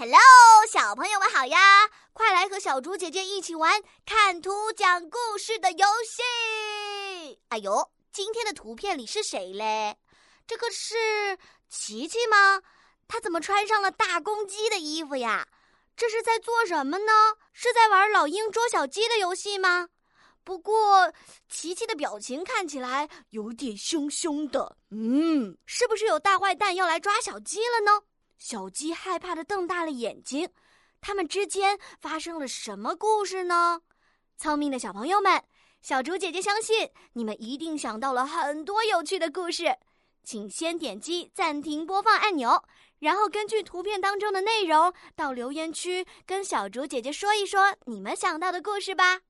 Hello，小朋友们好呀！快来和小猪姐姐一起玩看图讲故事的游戏。哎呦，今天的图片里是谁嘞？这个是琪琪吗？她怎么穿上了大公鸡的衣服呀？这是在做什么呢？是在玩老鹰捉小鸡的游戏吗？不过，琪琪的表情看起来有点凶凶的。嗯，是不是有大坏蛋要来抓小鸡了呢？小鸡害怕的瞪大了眼睛，他们之间发生了什么故事呢？聪明的小朋友们，小竹姐姐相信你们一定想到了很多有趣的故事，请先点击暂停播放按钮，然后根据图片当中的内容到留言区跟小竹姐姐说一说你们想到的故事吧。